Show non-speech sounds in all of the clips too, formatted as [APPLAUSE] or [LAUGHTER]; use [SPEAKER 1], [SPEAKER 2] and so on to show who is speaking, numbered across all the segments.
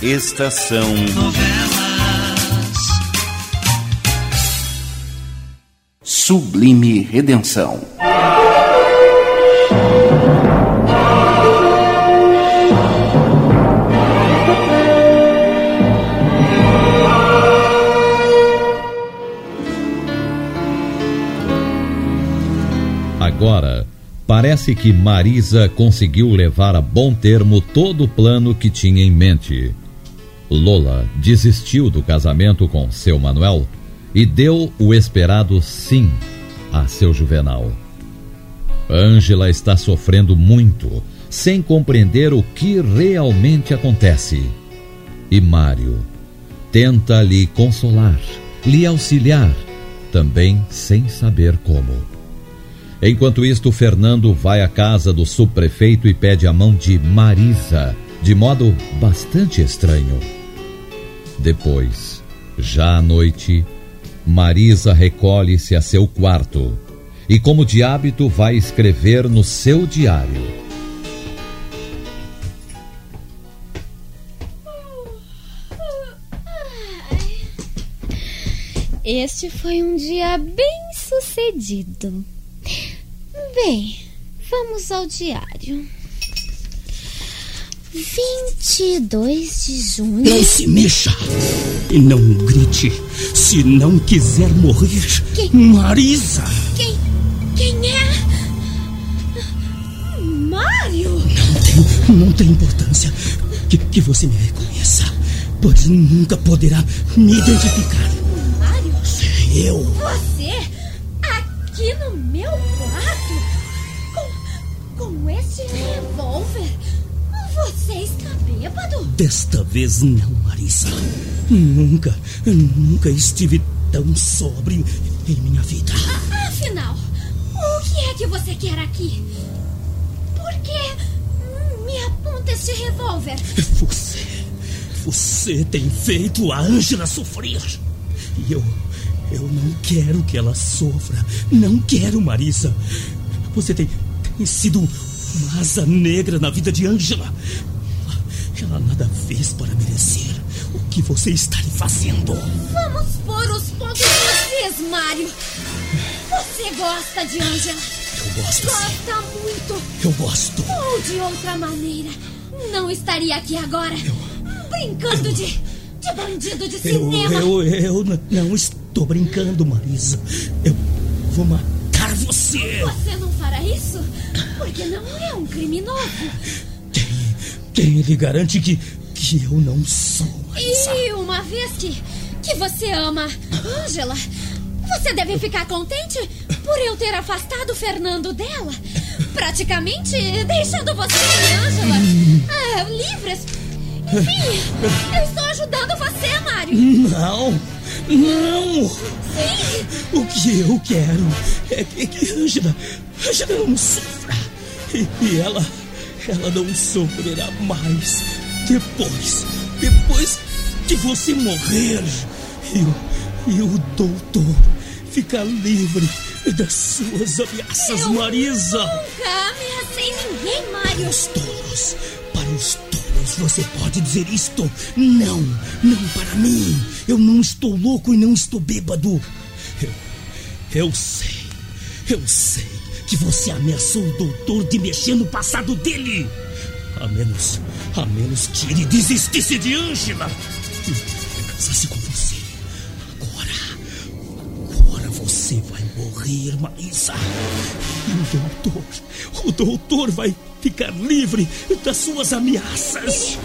[SPEAKER 1] Estação Novelas. Sublime Redenção.
[SPEAKER 2] Agora, parece que Marisa conseguiu levar a bom termo todo o plano que tinha em mente. Lola desistiu do casamento com seu Manuel e deu o esperado sim a seu Juvenal. Ângela está sofrendo muito, sem compreender o que realmente acontece. E Mário tenta lhe consolar, lhe auxiliar, também sem saber como. Enquanto isto, Fernando vai à casa do subprefeito e pede a mão de Marisa, de modo bastante estranho. Depois, já à noite, Marisa recolhe-se a seu quarto e, como de hábito, vai escrever no seu diário.
[SPEAKER 3] Este foi um dia bem sucedido. Bem, vamos ao diário. 22 de junho.
[SPEAKER 4] Não se mexa e não grite. Se não quiser morrer,
[SPEAKER 3] Quem?
[SPEAKER 4] Marisa.
[SPEAKER 3] Quem? Quem é? Mário!
[SPEAKER 4] Não tem, não tem importância que, que você me reconheça, pois nunca poderá me identificar.
[SPEAKER 3] Mário?
[SPEAKER 4] Eu.
[SPEAKER 3] Você? Aqui no meu quarto? Com, com este revólver? Você está bêbado?
[SPEAKER 4] Desta vez não, Marisa. Nunca, nunca estive tão sóbrio em minha vida.
[SPEAKER 3] Afinal, o que é que você quer aqui? Por que me aponta este revólver?
[SPEAKER 4] Você, você tem feito a Ângela sofrer. E eu, eu não quero que ela sofra. Não quero, Marisa. Você tem, tem sido uma asa negra na vida de Ângela. Ela nada fez para merecer o que você está lhe fazendo.
[SPEAKER 3] Vamos pôr os pontos nos is, Mário. Você gosta de Ângela?
[SPEAKER 4] Eu gosto sim.
[SPEAKER 3] Gosta muito.
[SPEAKER 4] Eu gosto.
[SPEAKER 3] Ou de outra maneira, não estaria aqui agora brincando de, de bandido de
[SPEAKER 4] Eu,
[SPEAKER 3] cinema.
[SPEAKER 4] eu, eu n- não estou brincando, Marisa. Eu vou matar você.
[SPEAKER 3] Você não fará isso? Porque não é um criminoso.
[SPEAKER 4] Quem lhe garante que, que eu não sou, Marisa?
[SPEAKER 3] E uma vez que, que você ama Ângela, você deve ficar contente por eu ter afastado o Fernando dela. Praticamente deixando você e Ângela ah, livres. Enfim, eu estou ajudando você, Mário.
[SPEAKER 4] Não, não.
[SPEAKER 3] Sim,
[SPEAKER 4] O que eu quero é que, que Ângela, Ângela não sofra. E, e ela, ela não sofrerá mais depois, depois que você morrer. E, o- e o doutor ficar livre das suas ameaças,
[SPEAKER 3] Eu
[SPEAKER 4] Marisa.
[SPEAKER 3] nunca ameacei ninguém, Mário.
[SPEAKER 4] Os tolos, para os tolos, você pode dizer isto? Não, não para mim. Eu não estou louco e não estou bêbado. Eu, eu sei, eu sei que você ameaçou o doutor de mexer no passado dele. A menos, a menos que ele desistisse de Ângela e casasse com você. Agora, agora você vai morrer, Marisa. E o doutor, o doutor vai ficar livre das suas ameaças.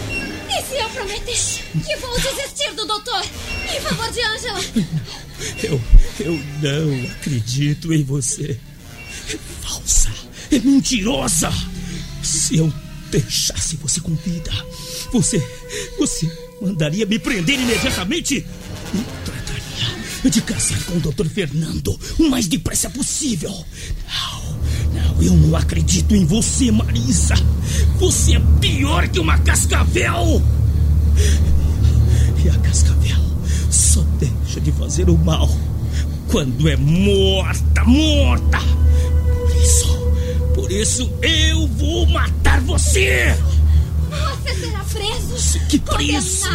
[SPEAKER 3] E se eu prometer que vou desistir do doutor em favor de Ângela?
[SPEAKER 4] Eu, eu não acredito em você. É falsa, é mentirosa. Se eu deixasse você com vida, você, você mandaria me prender imediatamente e trataria de casar com o Dr. Fernando o mais depressa possível. Não, não, eu não acredito em você, Marisa. Você é pior que uma cascavel. E a cascavel só deixa de fazer o mal quando é morta, morta. Por isso, eu vou matar você.
[SPEAKER 3] Você será preso.
[SPEAKER 4] Que preso?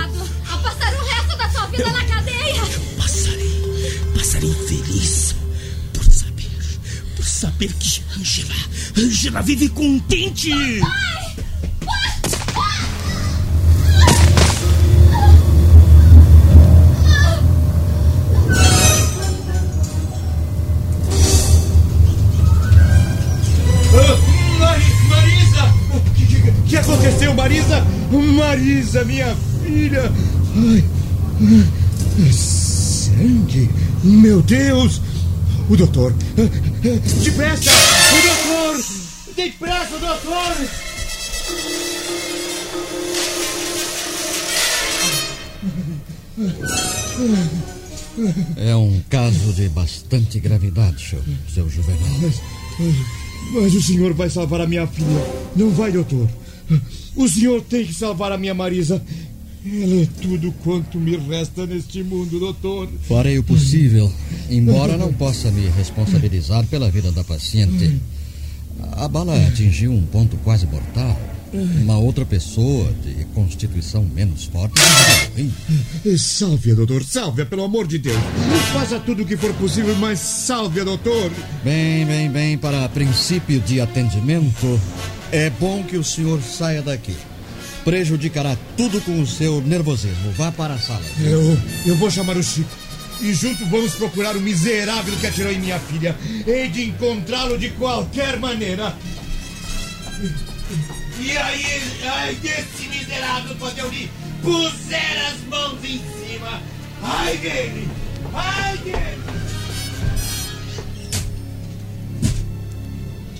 [SPEAKER 3] A passar o resto da sua vida na cadeia.
[SPEAKER 4] Passarei, passarei feliz por saber, por saber que Angela, Angela vive contente.
[SPEAKER 5] Marisa! Minha filha! Ai, ai, sangue! Meu Deus! O doutor! Depressa! O doutor! Depressa, doutor!
[SPEAKER 6] É um caso de bastante gravidade, seu, seu Juvenal.
[SPEAKER 5] Mas, mas o senhor vai salvar a minha filha. Não vai, doutor. O senhor tem que salvar a minha Marisa. Ela é tudo quanto me resta neste mundo, doutor.
[SPEAKER 6] Farei o possível, embora não possa me responsabilizar pela vida da paciente. A bala atingiu um ponto quase mortal. Uma outra pessoa de constituição menos forte
[SPEAKER 5] Salve-a, doutor. Salve-a, pelo amor de Deus. Faça tudo o que for possível, mas salve-a, doutor.
[SPEAKER 6] Bem, bem, bem, para princípio de atendimento, é bom que o senhor saia daqui. Prejudicará tudo com o seu nervosismo. Vá para a sala.
[SPEAKER 5] Eu, eu vou chamar o Chico. E junto vamos procurar o miserável que atirou em minha filha. Hei de encontrá-lo de qualquer maneira. E aí, ai desse miserável quando eu lhe puser as mãos em cima. Ai dele! Ai dele!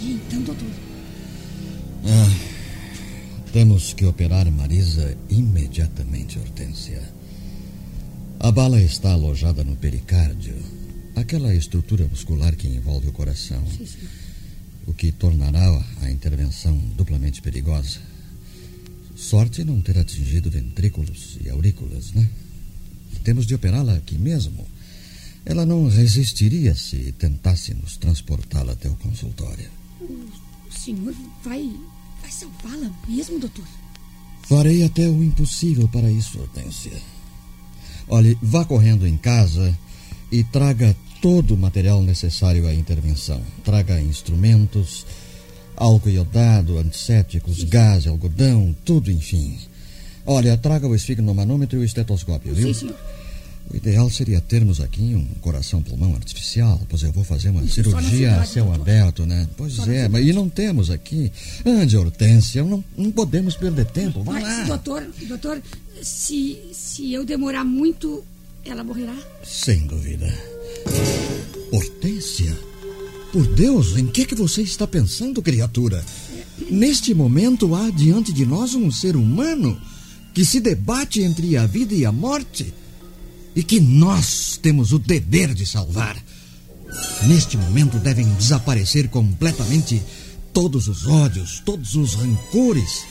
[SPEAKER 7] E então, doutor?
[SPEAKER 6] Ah, temos que operar Marisa imediatamente, Hortência. A bala está alojada no pericárdio, aquela estrutura muscular que envolve o coração.
[SPEAKER 7] Sim, sim.
[SPEAKER 6] O que tornará a intervenção duplamente perigosa. Sorte não ter atingido ventrículos e aurículas, né? Temos de operá-la aqui mesmo. Ela não resistiria se tentássemos transportá-la até o consultório.
[SPEAKER 7] O senhor vai. vai salvá-la mesmo, doutor?
[SPEAKER 6] Farei até o impossível para isso, Hortência. Olhe, vá correndo em casa e traga todo o material necessário à intervenção. Traga instrumentos, álcool iodado, antissépticos, gás, algodão, tudo, enfim. Olha, traga o esfigmomanômetro e o estetoscópio, viu?
[SPEAKER 7] Sim, senhor.
[SPEAKER 6] O ideal seria termos aqui um coração-pulmão artificial, pois eu vou fazer uma
[SPEAKER 7] Isso,
[SPEAKER 6] cirurgia a céu
[SPEAKER 7] doutor.
[SPEAKER 6] aberto, né? Pois
[SPEAKER 7] Só
[SPEAKER 6] é, mas e não temos aqui. Ande, Hortência, não, não podemos perder tempo. Vai
[SPEAKER 7] Mas,
[SPEAKER 6] lá.
[SPEAKER 7] doutor, doutor, se, se eu demorar muito, ela morrerá?
[SPEAKER 6] Sem dúvida. Hortência? Por Deus, em que, que você está pensando, criatura? Neste momento há diante de nós um ser humano que se debate entre a vida e a morte e que nós temos o dever de salvar. Neste momento devem desaparecer completamente todos os ódios, todos os rancores,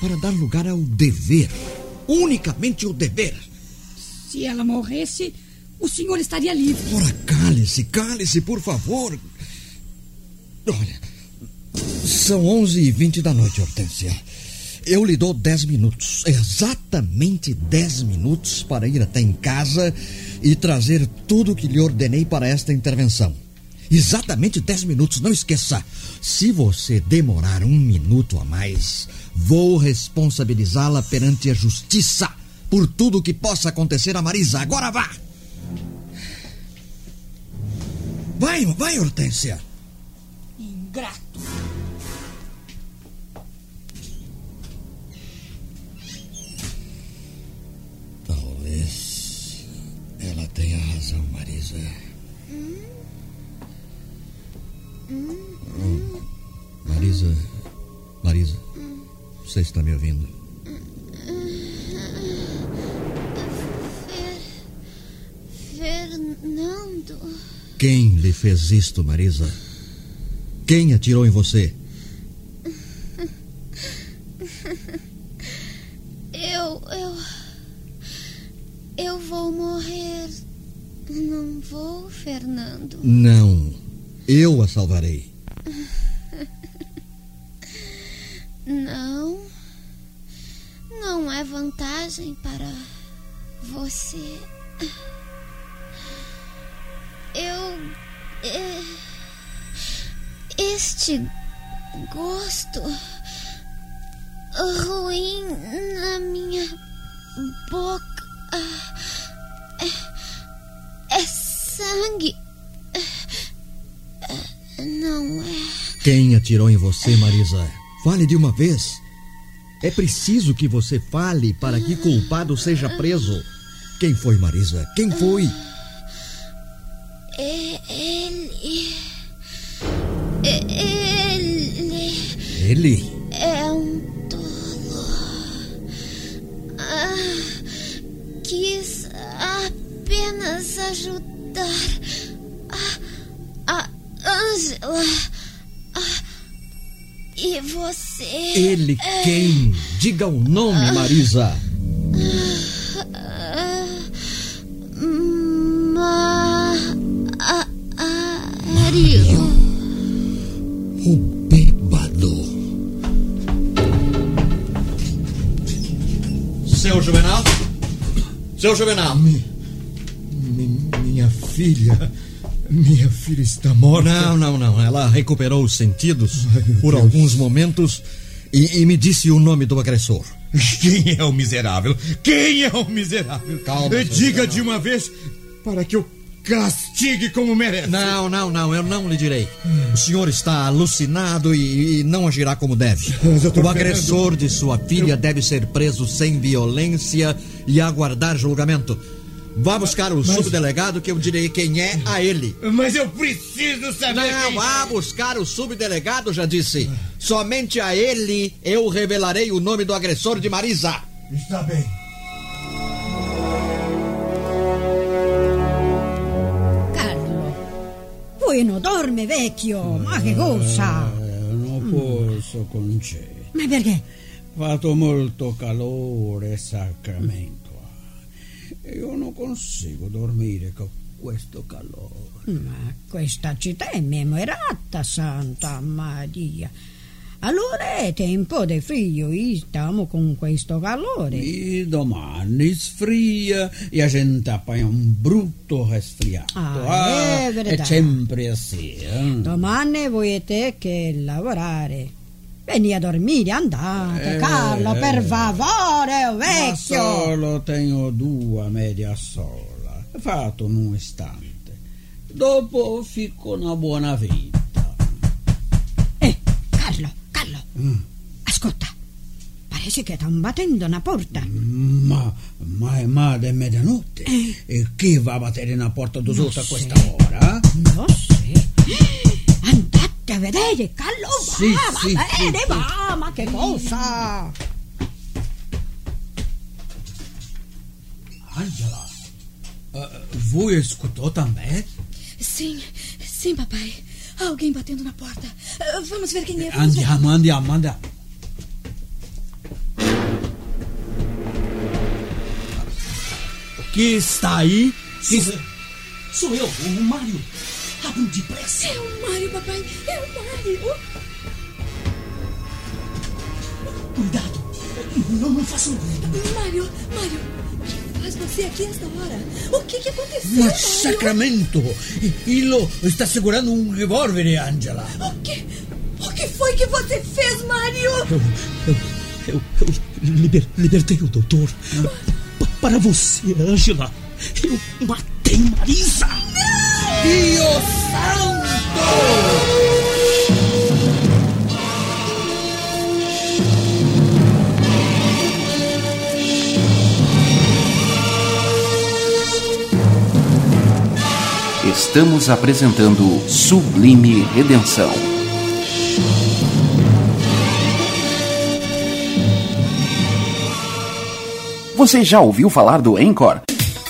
[SPEAKER 6] para dar lugar ao dever. Unicamente o dever.
[SPEAKER 7] Se ela morresse, o senhor estaria livre.
[SPEAKER 6] Ora, cale-se, cale-se, por favor. Olha, são onze e vinte da noite, Hortência. Eu lhe dou dez minutos, exatamente dez minutos para ir até em casa e trazer tudo o que lhe ordenei para esta intervenção. Exatamente dez minutos, não esqueça. Se você demorar um minuto a mais, vou responsabilizá-la perante a justiça por tudo o que possa acontecer a Marisa. Agora vá! Vai, vai, Hortência.
[SPEAKER 7] Ingrato.
[SPEAKER 6] Ela tenha razão, Marisa. Hum, Marisa, Marisa, você está me ouvindo?
[SPEAKER 3] Fernando.
[SPEAKER 6] Quem lhe fez isto, Marisa? Quem atirou em você?
[SPEAKER 3] Eu. Eu. Eu vou morrer. Não vou, Fernando.
[SPEAKER 6] Não, eu a salvarei.
[SPEAKER 3] Não.
[SPEAKER 8] é vantagem para você. Eu. é, Este gosto ruim na minha boca sangue. Não é.
[SPEAKER 6] Quem atirou em você, Marisa? Fale de uma vez. É preciso que você fale para que culpado seja preso. Quem foi, Marisa? Quem foi?
[SPEAKER 8] É ele. É ele
[SPEAKER 6] Ele.
[SPEAKER 8] é um tolo. Ah, quis apenas ajudar a, a Angela. E você.
[SPEAKER 6] Ele quem? Diga o nome, Marisa. O bêbado. Seu Juvenal? Seu Juvenal?
[SPEAKER 5] Minha filha. Minha filha está morta.
[SPEAKER 6] Não, não, não. Ela recuperou os sentidos
[SPEAKER 5] Ai,
[SPEAKER 6] por
[SPEAKER 5] Deus.
[SPEAKER 6] alguns momentos e, e me disse o nome do agressor. [LAUGHS]
[SPEAKER 5] Quem é o miserável? Quem é o miserável?
[SPEAKER 6] Calma,
[SPEAKER 5] Diga
[SPEAKER 6] general.
[SPEAKER 5] de uma vez para que eu castigue como merece.
[SPEAKER 6] Não, não, não, eu não lhe direi. O senhor está alucinado e, e não agirá como deve. [LAUGHS] O agressor de sua filha deve ser preso sem violência e aguardar julgamento. Vá buscar o subdelegado que eu direi quem é a ele.
[SPEAKER 5] Mas eu preciso saber
[SPEAKER 6] Não,
[SPEAKER 5] quem...
[SPEAKER 6] vá buscar o subdelegado, já disse. Somente a ele eu revelarei o nome do agressor de Marisa.
[SPEAKER 5] Está bem.
[SPEAKER 7] Carlo, non dorme vecchio, ma che cosa?
[SPEAKER 9] Eh, non posso con te.
[SPEAKER 7] Ma perché?
[SPEAKER 9] Fatto molto calore, Sacramento. Io non consigo dormire con questo calore.
[SPEAKER 7] Ma questa città è memorata, Santa Maria. Allora è tempo di frio stiamo con questo calore.
[SPEAKER 9] E domani sfria e a gente appaglia un brutto resfriato.
[SPEAKER 7] Ah, è
[SPEAKER 9] è
[SPEAKER 7] verità.
[SPEAKER 9] sempre così. eh.
[SPEAKER 7] Domani volete che lavorare. Vieni a dormire, andate,
[SPEAKER 9] Eh,
[SPEAKER 7] Carlo, per
[SPEAKER 9] eh.
[SPEAKER 7] favore, oh,
[SPEAKER 9] Ma
[SPEAKER 7] vecchio.
[SPEAKER 9] solo tengo due media sola. Fatto un istante. Dopo fico una buona vita.
[SPEAKER 7] Eh, Carlo, Carlo,
[SPEAKER 9] Mm.
[SPEAKER 7] ascolta. Parece che stanno battendo una porta.
[SPEAKER 9] Ma, ma è ma di mezzanotte. E chi va a battere una porta d'usuta a questa ora?
[SPEAKER 7] Non so. A vedere, Carlo,
[SPEAKER 9] Sì,
[SPEAKER 7] va,
[SPEAKER 9] sì,
[SPEAKER 7] va
[SPEAKER 9] sì,
[SPEAKER 7] bene,
[SPEAKER 9] sì.
[SPEAKER 7] va, ma che cosa?
[SPEAKER 9] Angela, eh, voi ascoltò também?
[SPEAKER 10] Sim, sim, papai. Há alguém batendo na porta. Ah, Vamos ver quem é. Ver.
[SPEAKER 9] Andiamo, andiamo, andiamo. Chi sta aí? Sta... Sou eu, o Mário. Depressa.
[SPEAKER 10] É o Mário, papai. É o Mário.
[SPEAKER 9] Cuidado. Não, não faça ruído.
[SPEAKER 10] Mário, Mário. O que faz você aqui esta hora? O que, que aconteceu,
[SPEAKER 9] Mas
[SPEAKER 10] Mário?
[SPEAKER 9] Sacramento! Ilo está segurando um revólver, Angela.
[SPEAKER 10] O que, o que foi que você fez, Mário?
[SPEAKER 9] Eu, eu, eu, eu liber- libertei o doutor. Pa- para você, Angela. Eu matei Marisa. Dio Santo!
[SPEAKER 1] Estamos apresentando Sublime Redenção. Você já ouviu falar do Anchor?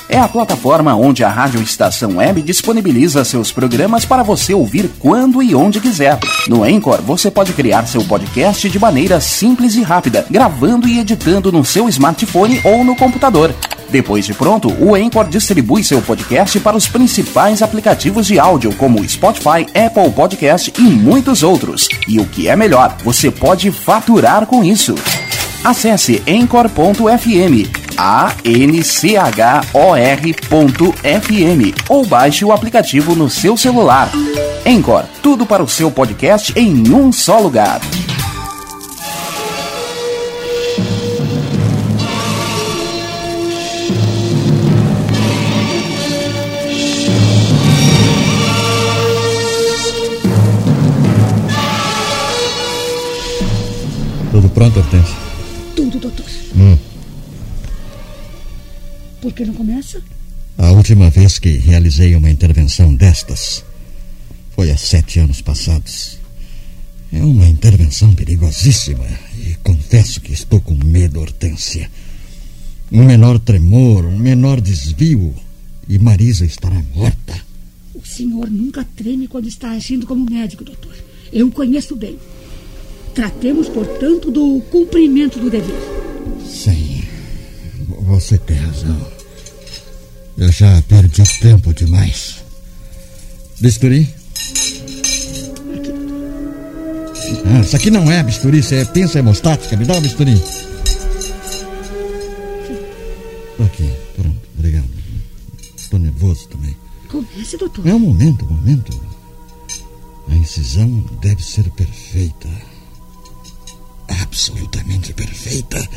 [SPEAKER 1] É a plataforma onde a Rádio Estação Web disponibiliza seus programas para você ouvir quando e onde quiser. No Anchor, você pode criar seu podcast de maneira simples e rápida, gravando e editando no seu smartphone ou no computador. Depois de pronto, o Anchor distribui seu podcast para os principais aplicativos de áudio, como Spotify, Apple Podcast e muitos outros. E o que é melhor, você pode faturar com isso. Acesse encore.fm, A-N-C-H-O-R.fm ou baixe o aplicativo no seu celular. Encore, tudo para o seu podcast em um só lugar.
[SPEAKER 6] Tudo pronto, Hortência?
[SPEAKER 10] Tudo, doutor.
[SPEAKER 6] Hum.
[SPEAKER 10] Por que não começa?
[SPEAKER 6] A última vez que realizei uma intervenção destas foi há sete anos passados. É uma intervenção perigosíssima e confesso que estou com medo, Hortência. Um menor tremor, um menor desvio e Marisa estará morta.
[SPEAKER 10] O senhor nunca treme quando está agindo como médico, doutor. Eu o conheço bem. Tratemos, portanto, do cumprimento do dever.
[SPEAKER 6] Sim, você tem razão. Eu já perdi tempo demais. Bisturi? Ah, isso aqui não é bisturi, isso é pinça hemostática. Me dá uma bisturi. Aqui, pronto, obrigado. Estou nervoso também.
[SPEAKER 10] Comece, doutor.
[SPEAKER 6] É um momento, um momento. A incisão deve ser perfeita. Absolutamente perfeita.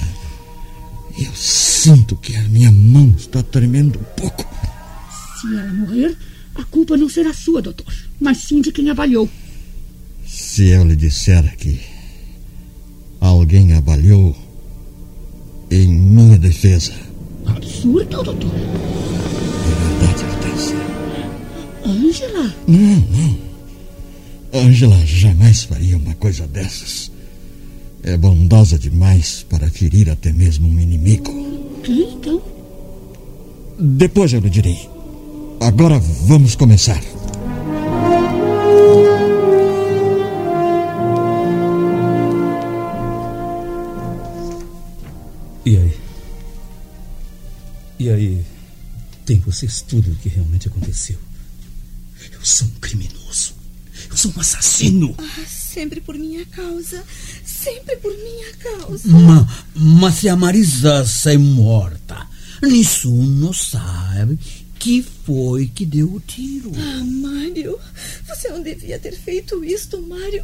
[SPEAKER 6] Eu sinto que a minha mão está tremendo um pouco.
[SPEAKER 10] Se ela morrer, a culpa não será sua, doutor, mas sim de quem avaliou.
[SPEAKER 6] Se eu lhe disser que alguém avaliou em minha defesa.
[SPEAKER 10] Absurdo, doutor.
[SPEAKER 6] É verdade, Hortência.
[SPEAKER 10] Ângela?
[SPEAKER 6] Não, não. Ângela jamais faria uma coisa dessas. É bondosa demais para ferir até mesmo um inimigo.
[SPEAKER 10] Quem então?
[SPEAKER 6] Depois eu lhe direi. Agora vamos começar.
[SPEAKER 4] E aí? E aí? Tem vocês tudo o que realmente aconteceu. Eu sou um criminoso. Eu sou um assassino.
[SPEAKER 10] Ah, sempre por minha causa. Sempre por minha causa.
[SPEAKER 9] Ma, mas se a Marisa sai morta, nessuno sabe que foi que deu o tiro.
[SPEAKER 10] Ah, Mário, você não devia ter feito isto, Mário.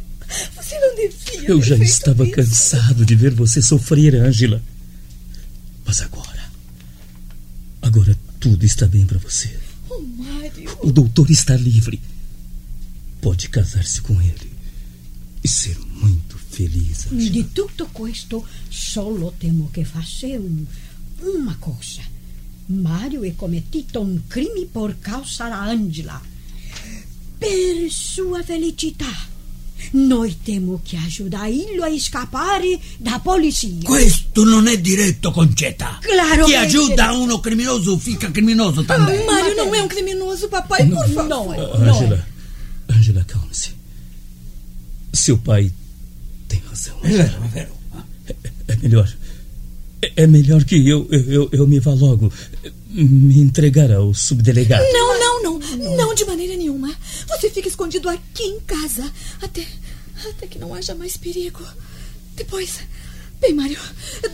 [SPEAKER 10] Você não devia
[SPEAKER 4] Eu já estava
[SPEAKER 10] isso.
[SPEAKER 4] cansado de ver você sofrer, Ângela. Mas agora. Agora tudo está bem para você.
[SPEAKER 10] Oh, Mário.
[SPEAKER 4] O doutor está livre. Pode casar-se com ele e ser muito feliz. Ângela.
[SPEAKER 7] Di tutto questo solo temo che fazer un, uma cosa. Mario è commettito un crime por causa da Angela. Per sua felicità. Noi temo che aiutarlo a scappare da polizia.
[SPEAKER 9] Questo non è diretto, Concetta.
[SPEAKER 7] Claro
[SPEAKER 9] Chi
[SPEAKER 7] è
[SPEAKER 9] aiuta uno criminoso fica criminoso também.
[SPEAKER 10] Mário não é um criminoso, papai, por favor.
[SPEAKER 7] Não é,
[SPEAKER 4] Ah,
[SPEAKER 7] não é.
[SPEAKER 4] Seu pai tem razão.
[SPEAKER 9] É é.
[SPEAKER 4] É melhor. É melhor que eu, eu, eu, me vá logo. Me entregar ao subdelegado.
[SPEAKER 10] Não, não, não. Não de maneira nenhuma. Você fica escondido aqui em casa. Até. Até que não haja mais perigo. Depois. Bem, Mário,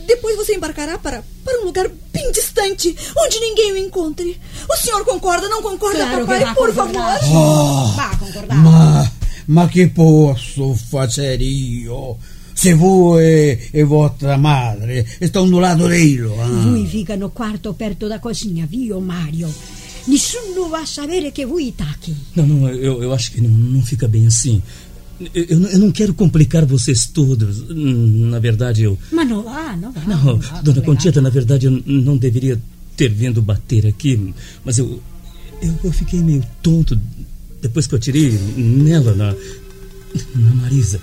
[SPEAKER 10] depois você embarcará para, para um lugar bem distante, onde ninguém o encontre. O senhor concorda, não concorda,
[SPEAKER 7] Claro que
[SPEAKER 10] papai?
[SPEAKER 7] vai
[SPEAKER 10] Por
[SPEAKER 7] concordar.
[SPEAKER 10] favor.
[SPEAKER 7] Va a concordare.
[SPEAKER 9] Ma, ma che posso fare io? Se voi e vostra madre stanno do lado dele. Ah.
[SPEAKER 7] Voi fica no quarto perto da cozinha, viu, Mario? Nessuno vai sapere che voi tá aqui.
[SPEAKER 4] Não, não, eu, eu acho que não, não fica bem assim. Eu, eu não- eu não quero complicar vocês todos. Hum, Na verdade, eu.
[SPEAKER 7] Ma no va, no va.
[SPEAKER 4] Não,
[SPEAKER 7] non va,
[SPEAKER 4] dona. Conchita, na verdade, eu não deveria ter vindo bater aqui. Mas eu, eu. eu fiquei meio tonto depois que eu atirei nela, na. na Marisa.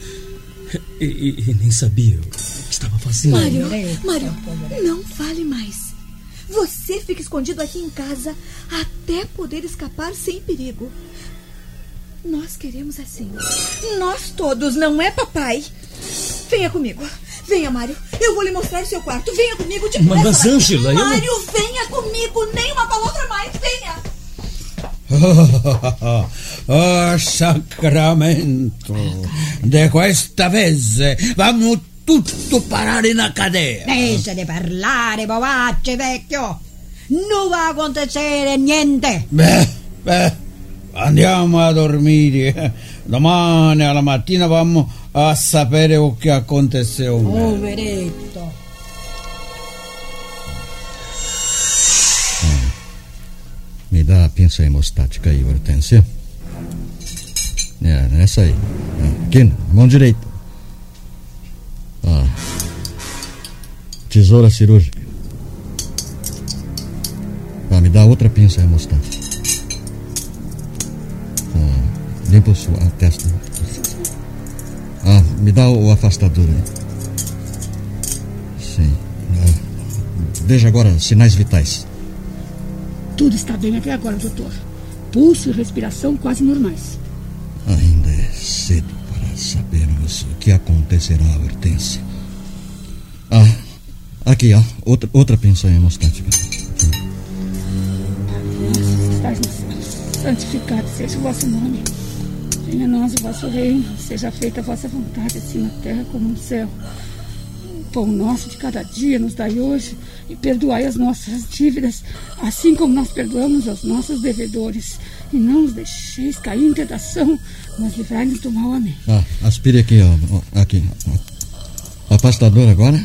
[SPEAKER 4] E, e- e nem sabia o que estava fazendo.
[SPEAKER 10] Mário, Mário, não fale mais. Você fica escondido aqui em casa até poder escapar sem perigo. Nós queremos assim. Nós todos, não é, papai? Venha comigo. Venha, Mário. Eu vou lhe mostrar o seu quarto. Venha comigo de
[SPEAKER 4] Mas, mas, Ângela, eu não-
[SPEAKER 10] Mário, venha comigo. Nem uma palavra mais. Venha. [LAUGHS]
[SPEAKER 9] oh, sacramento. De questa vez vamos tutto parare na cadeia.
[SPEAKER 7] Deixa di parlare, bobacce, vecchio. Non va a acontecer niente.
[SPEAKER 9] Beh, beh, andiamo a dormire. Domani alla mattina vamos a sapere o che aconteceu.
[SPEAKER 7] Poveretto.
[SPEAKER 6] Me dá a pinça hemostática aí, Hortência. É, essa aí. É, Aqui, mão direita. Ah. Tesoura cirúrgica. Ah, me dá outra pinça hemostática. Ah, limpa o su- a testa. Ah, me dá o afastador aí. Sim. Veja agora sinais vitais.
[SPEAKER 11] Tudo está bem até agora, doutor. Pulso e respiração quase normais.
[SPEAKER 6] Cedo para sabermos o que acontecerá à Hortência. Ah, aqui, ó. Outra, outra pensão hemostática.
[SPEAKER 11] Santificado seja o vosso nome. Venha a nós o vosso reino. Seja feita a vossa vontade, assim na terra como no céu. O pão nosso de cada dia nos dai hoje e perdoai as nossas dívidas, assim como nós perdoamos aos nossos devedores. E não nos deixeis cair em tentação, mas livrai-nos do mal. Amém.
[SPEAKER 6] Ah, aspire aqui, ó. Aqui. ó. Afastador agora?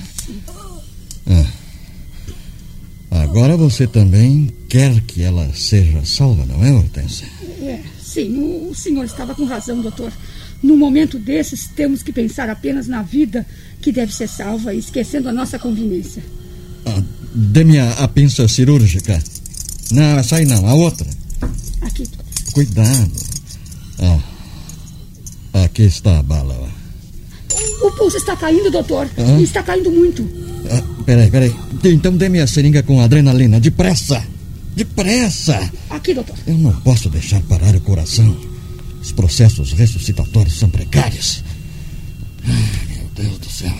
[SPEAKER 6] Ah. Agora você também quer que ela seja salva, não é, Hortência?
[SPEAKER 11] É, sim, o, o senhor estava com razão, doutor. No momento desses, temos que pensar apenas na vida que deve ser salva, esquecendo a nossa conveniência.
[SPEAKER 6] Ah, Dê-me a, a pinça cirúrgica. Não, essa aí não, a outra. Cuidado. Ah, aqui está a bala.
[SPEAKER 11] O pulso está caindo, doutor. Está caindo muito.
[SPEAKER 6] Ah, peraí, peraí. Então dê-me a seringa com adrenalina. Depressa! Depressa!
[SPEAKER 11] Aqui, doutor.
[SPEAKER 6] Eu não posso deixar parar o coração. Os processos ressuscitatórios são precários. Ai, meu Deus do céu.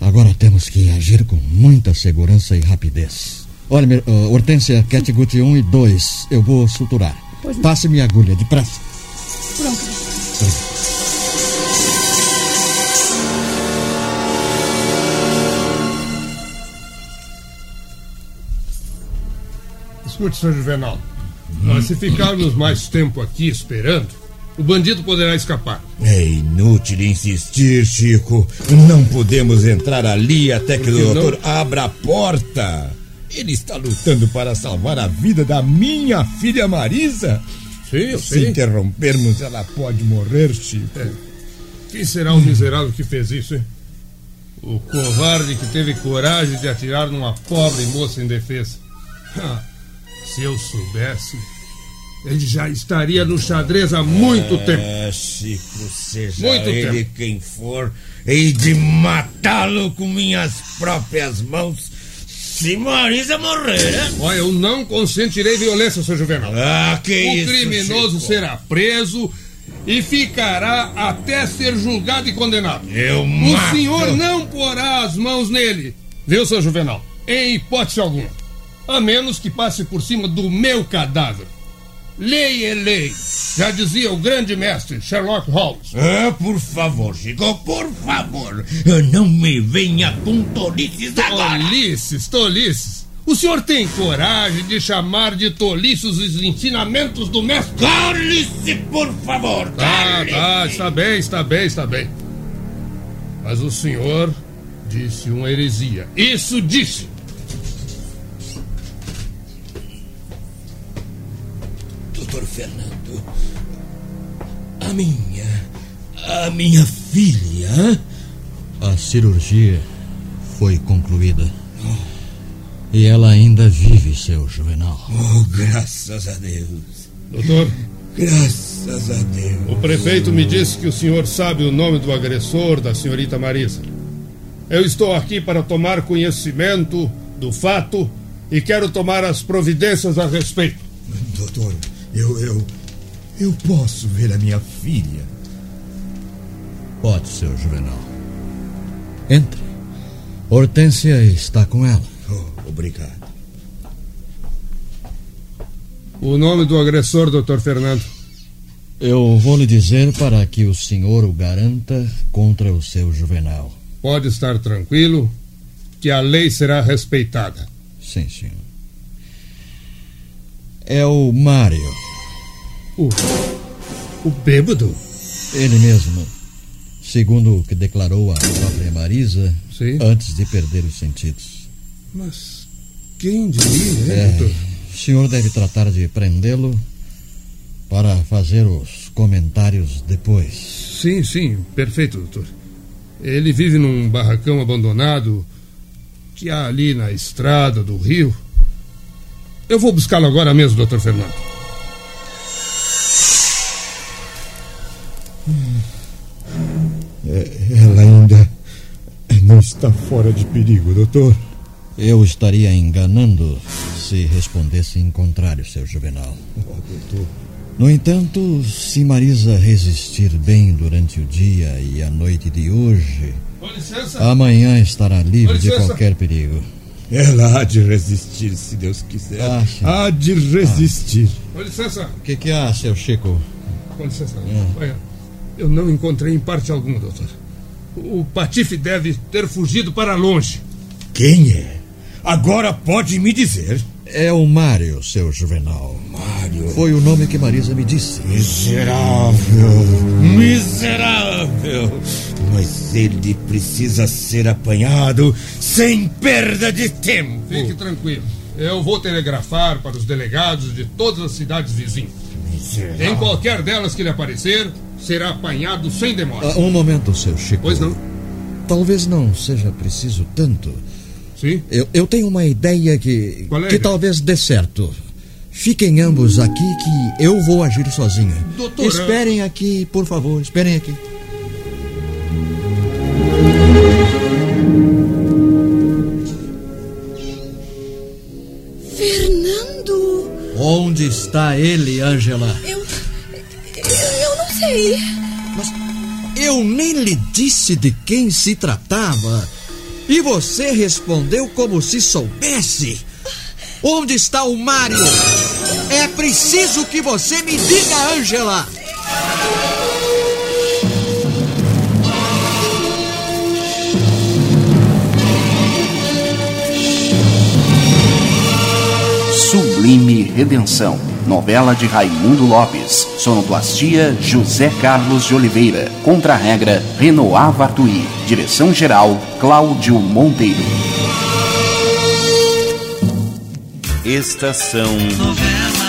[SPEAKER 6] Agora temos que agir com muita segurança e rapidez. Olha, ah, Hortência, Catgut 1 e 2. Eu vou suturar.
[SPEAKER 11] Pois não.
[SPEAKER 6] Passe-me a agulha, depressa.
[SPEAKER 11] Pronto.
[SPEAKER 12] Escute, senhor Juvenal. Mas se ficarmos mais tempo aqui esperando, o bandido poderá escapar.
[SPEAKER 5] É inútil insistir, Chico. Não podemos entrar ali até que o
[SPEAKER 12] não?
[SPEAKER 5] doutor abra a porta. Ele está lutando para salvar a vida da minha filha Marisa.
[SPEAKER 12] Sim,
[SPEAKER 5] Se interrompermos, ela pode morrer, Chico.
[SPEAKER 12] É. Quem será o miserável que fez isso, hein? O covarde que teve coragem de atirar numa pobre moça indefesa. Ah, Se eu soubesse, ele já estaria no xadrez há muito tempo.
[SPEAKER 5] É, Chico, seja
[SPEAKER 12] Muito
[SPEAKER 5] ele
[SPEAKER 12] tempo.
[SPEAKER 5] quem for, hei de matá-lo com minhas próprias mãos. Se Marisa morrer.
[SPEAKER 12] Olha, eu não consentirei violência, seu Juvenal.
[SPEAKER 5] Ah, que
[SPEAKER 12] o
[SPEAKER 5] isso,
[SPEAKER 12] criminoso
[SPEAKER 5] Chico.
[SPEAKER 12] será preso e ficará até ser julgado e condenado.
[SPEAKER 5] Eu
[SPEAKER 12] O
[SPEAKER 5] mato.
[SPEAKER 12] senhor não porá as mãos nele, viu, seu Juvenal? Em hipótese alguma. A menos que passe por cima do meu cadáver. Lei é lei. Já dizia o grande mestre Sherlock Holmes.
[SPEAKER 5] Ah, por favor, Chico, por favor. Não me venha com tolices agora.
[SPEAKER 12] Tolices, tolices. O senhor tem coragem de chamar de tolices os ensinamentos do mestre?
[SPEAKER 5] Cale-se, por favor.
[SPEAKER 12] Tá, tá, está bem, está bem, está bem. Mas o senhor disse uma heresia. Isso disse.
[SPEAKER 5] Fernando, a minha. a minha filha.
[SPEAKER 6] A cirurgia foi concluída. E ela ainda vive, seu Juvenal.
[SPEAKER 5] Oh, graças a Deus.
[SPEAKER 12] Doutor,
[SPEAKER 5] Graças a Deus.
[SPEAKER 12] o prefeito me disse que o senhor sabe o nome do agressor da senhorita Marisa. Eu estou aqui para tomar conhecimento do fato e quero tomar as providências a respeito.
[SPEAKER 5] Doutor, eu. eu. eu posso ver a minha filha.
[SPEAKER 6] Pode, seu Juvenal. Entre. Hortência está com ela.
[SPEAKER 5] Oh, obrigado.
[SPEAKER 12] O nome do agressor, doutor Fernando.
[SPEAKER 6] Eu vou lhe dizer para que o senhor o garanta contra o seu juvenal.
[SPEAKER 12] Pode estar tranquilo que a lei será respeitada.
[SPEAKER 6] Sim, senhor. É o Mário.
[SPEAKER 12] O. O bêbado?
[SPEAKER 6] Ele mesmo. Segundo o que declarou a própria Marisa
[SPEAKER 12] Sim.
[SPEAKER 6] antes de perder os sentidos.
[SPEAKER 12] Mas quem diria, hein,
[SPEAKER 6] É,
[SPEAKER 12] doutor?
[SPEAKER 6] o senhor deve tratar de prendê-lo para fazer os comentários depois.
[SPEAKER 12] Sim, sim, perfeito, doutor. Ele vive num barracão abandonado que há ali na estrada do rio. Eu vou buscá-lo agora mesmo, doutor Fernando.
[SPEAKER 5] Ela ainda não está fora de perigo, doutor.
[SPEAKER 6] Eu estaria enganando se respondesse em contrário, seu Juvenal. No entanto, se Marisa resistir bem durante o dia e a noite de hoje, amanhã estará livre de qualquer perigo.
[SPEAKER 5] Ela há de resistir, se Deus quiser.
[SPEAKER 6] Ah, sim.
[SPEAKER 5] há de resistir.
[SPEAKER 12] Com licença.
[SPEAKER 6] O que, que há, seu Chico?
[SPEAKER 12] Com licença. Olha, eu não encontrei em parte alguma, doutor. O Patife deve ter fugido para longe.
[SPEAKER 5] Quem é? Agora pode me dizer.
[SPEAKER 6] É o Mário, seu Juvenal.
[SPEAKER 5] Mário.
[SPEAKER 6] Foi o nome que Marisa me disse.
[SPEAKER 5] Miserável. Miserável. Mas ele precisa ser apanhado sem perda de tempo.
[SPEAKER 12] Fique tranquilo. Eu vou telegrafar para os delegados de todas as cidades vizinhas.
[SPEAKER 5] Miserável.
[SPEAKER 12] Em qualquer delas que lhe aparecer, será apanhado sem demora.
[SPEAKER 6] Ah, um momento, seu Chico.
[SPEAKER 12] Pois não?
[SPEAKER 6] Talvez não seja preciso tanto.
[SPEAKER 12] Sim?
[SPEAKER 6] Eu, eu tenho uma ideia que,
[SPEAKER 12] Qual é
[SPEAKER 6] que talvez dê certo. Fiquem ambos aqui que eu vou agir sozinho.
[SPEAKER 12] Doutora-
[SPEAKER 6] Esperem aqui, por favor, esperem aqui.
[SPEAKER 10] Fernando,
[SPEAKER 6] Onde está ele, Angela?
[SPEAKER 10] eu. Eu, eu não sei.
[SPEAKER 6] Mas eu nem lhe disse de quem se tratava. E você respondeu como se soubesse. Onde está o Mário? É preciso que você me diga, Angela.
[SPEAKER 1] Sublime Redenção. Novela de Raimundo Lopes. Sonoplastia José Carlos de Oliveira. Contra-regra Renoir Vartuí. Direção-geral Cláudio Monteiro.
[SPEAKER 13] Estação
[SPEAKER 14] Novela